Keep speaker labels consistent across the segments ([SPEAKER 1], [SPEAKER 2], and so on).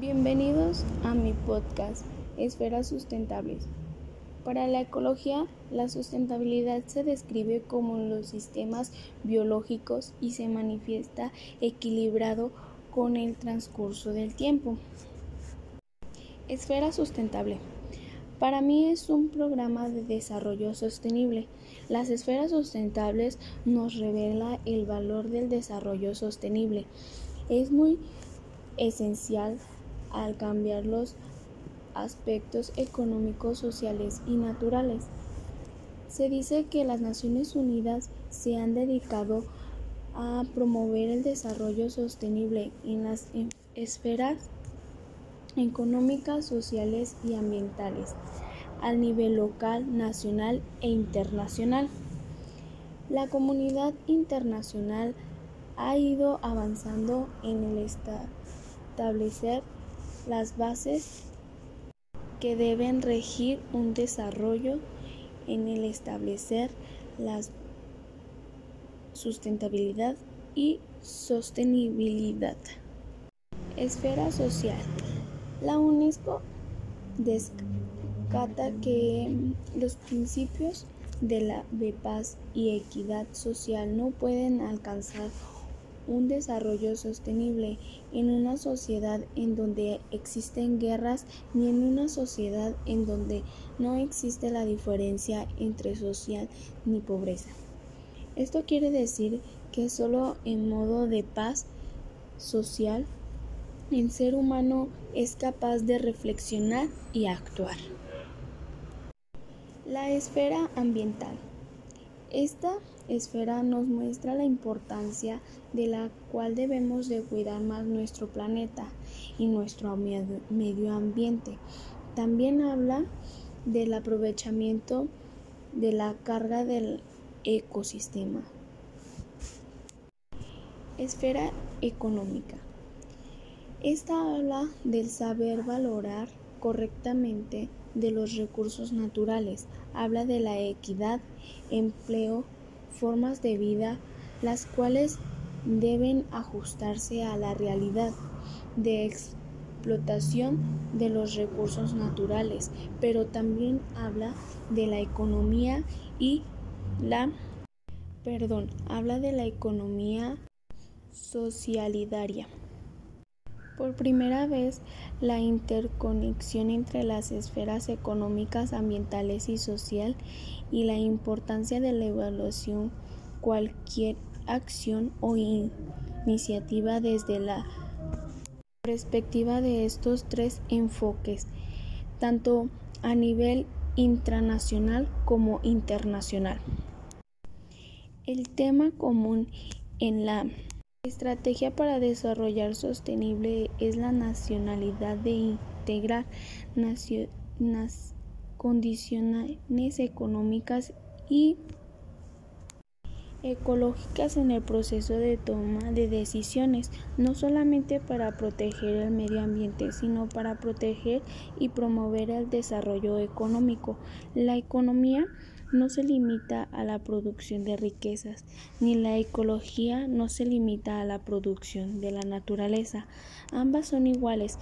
[SPEAKER 1] Bienvenidos a mi podcast, Esferas Sustentables. Para la ecología, la sustentabilidad se describe como los sistemas biológicos y se manifiesta equilibrado con el transcurso del tiempo. Esfera Sustentable. Para mí es un programa de desarrollo sostenible. Las esferas sustentables nos revela el valor del desarrollo sostenible. Es muy esencial al cambiar los aspectos económicos, sociales y naturales. Se dice que las Naciones Unidas se han dedicado a promover el desarrollo sostenible en las esferas económicas, sociales y ambientales al nivel local, nacional e internacional. La comunidad internacional ha ido avanzando en el establecer las bases que deben regir un desarrollo en el establecer la sustentabilidad y sostenibilidad. Esfera social. La UNESCO descata que los principios de la paz y equidad social no pueden alcanzar un desarrollo sostenible en una sociedad en donde existen guerras ni en una sociedad en donde no existe la diferencia entre social ni pobreza. Esto quiere decir que solo en modo de paz social el ser humano es capaz de reflexionar y actuar. La esfera ambiental. Esta esfera nos muestra la importancia de la cual debemos de cuidar más nuestro planeta y nuestro medio ambiente. También habla del aprovechamiento de la carga del ecosistema. Esfera económica. Esta habla del saber valorar correctamente de los recursos naturales, habla de la equidad, empleo, formas de vida, las cuales deben ajustarse a la realidad de explotación de los recursos naturales, pero también habla de la economía y la perdón, habla de la economía socialidaria. Por primera vez, la interconexión entre las esferas económicas, ambientales y social y la importancia de la evaluación cualquier acción o iniciativa desde la perspectiva de estos tres enfoques, tanto a nivel intranacional como internacional. El tema común en la estrategia para desarrollar sostenible es la nacionalidad de integrar condiciones económicas y ecológicas en el proceso de toma de decisiones, no solamente para proteger el medio ambiente, sino para proteger y promover el desarrollo económico. La economía no se limita a la producción de riquezas, ni la ecología no se limita a la producción de la naturaleza. Ambas son iguales,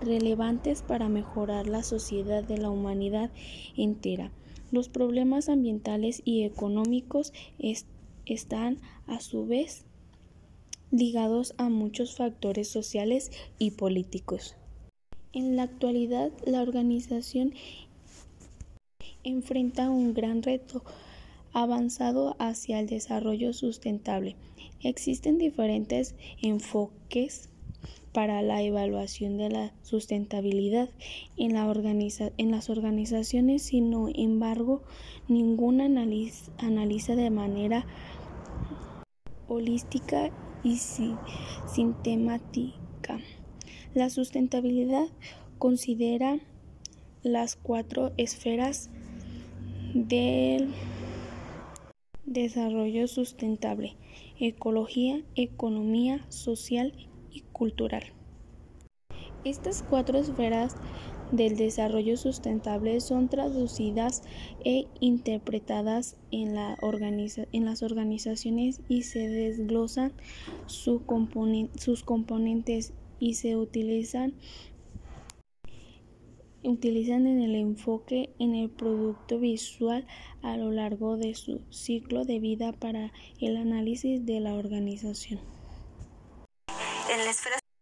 [SPEAKER 1] relevantes para mejorar la sociedad de la humanidad entera. Los problemas ambientales y económicos están a su vez ligados a muchos factores sociales y políticos. En la actualidad, la organización enfrenta un gran reto avanzado hacia el desarrollo sustentable. Existen diferentes enfoques para la evaluación de la sustentabilidad en, las organizaciones, sin embargo, ninguna analiza, analiza de manera holística y sistemática. La sustentabilidad considera las cuatro esferas del desarrollo sustentable, ecología, economía, social cultural. Estas cuatro esferas del desarrollo sustentable son traducidas e interpretadas en las organizaciones y se desglosan sus componentes y se utilizan utilizan en el enfoque en el producto visual a lo largo de su ciclo de vida para el análisis de la organización.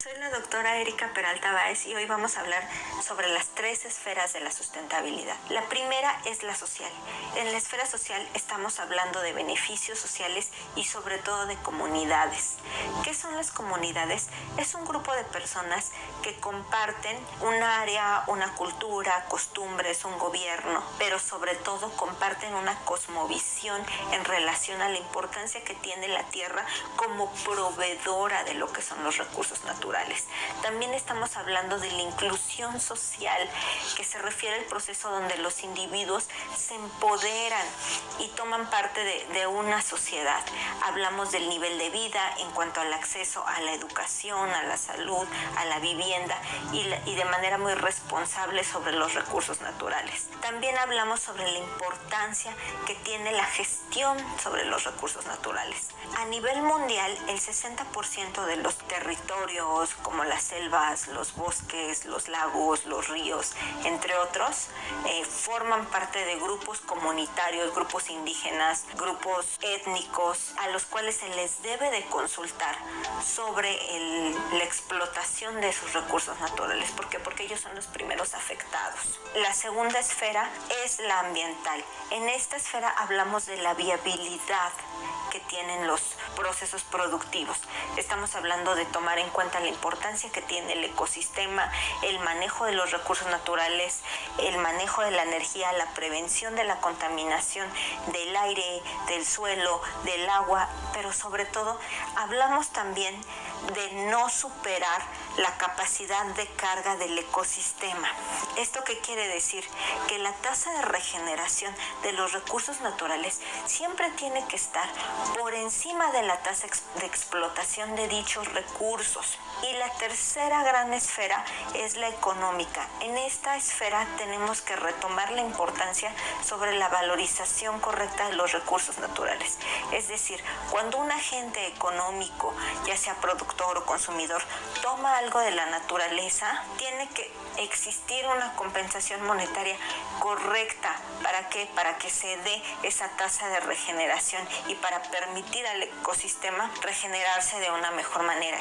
[SPEAKER 2] Soy la doctora Erika Peralta Báez y hoy vamos a hablar sobre las tres esferas de la sustentabilidad. La primera es la social. En la esfera social estamos hablando de beneficios sociales y sobre todo de comunidades. ¿Qué son las comunidades? Es un grupo de personas que comparten un área, una cultura, costumbres, un gobierno, pero sobre todo comparten una cosmovisión en relación a la importancia que tiene la tierra como proveedora de lo que son los recursos naturales también estamos hablando de la inclusión social, que se refiere al proceso donde los individuos se empoderan y toman parte de, una sociedad. Hablamos del nivel de vida en cuanto al acceso a la educación, a la salud, a la vivienda y, y de manera muy responsable sobre los recursos naturales. También hablamos sobre la importancia que tiene la gestión sobre los recursos naturales. A nivel mundial, el 60% de los territorios como las selvas, los bosques, los lagos, los ríos, entre otros, eh, forman parte de grupos comunitarios, grupos indígenas, grupos étnicos, a los cuales se les debe de consultar sobre la explotación de sus recursos naturales. ¿Por qué? Porque ellos son los primeros afectados. La segunda esfera es la ambiental. En esta esfera hablamos de la viabilidad que tienen los procesos productivos. Estamos hablando de tomar en cuenta la importancia que tiene el ecosistema, el manejo de los recursos naturales, el manejo de la energía, la prevención de la contaminación del aire, del suelo, del agua, pero sobre todo hablamos también de no superar la capacidad de carga del ecosistema. ¿Esto qué quiere decir? Que la tasa de regeneración de los recursos naturales siempre tiene que estar por encima de la tasa de explotación de dichos recursos. Y la tercera gran esfera es la económica. En esta esfera tenemos que retomar la importancia sobre la valorización correcta de los recursos naturales. Es decir, cuando un agente económico, ya sea productor o consumidor, toma algo de la naturaleza, tiene que existir una compensación monetaria correcta. ¿Para qué? Para que se dé esa tasa de regeneración y para permitir al ecosistema regenerarse de una mejor manera.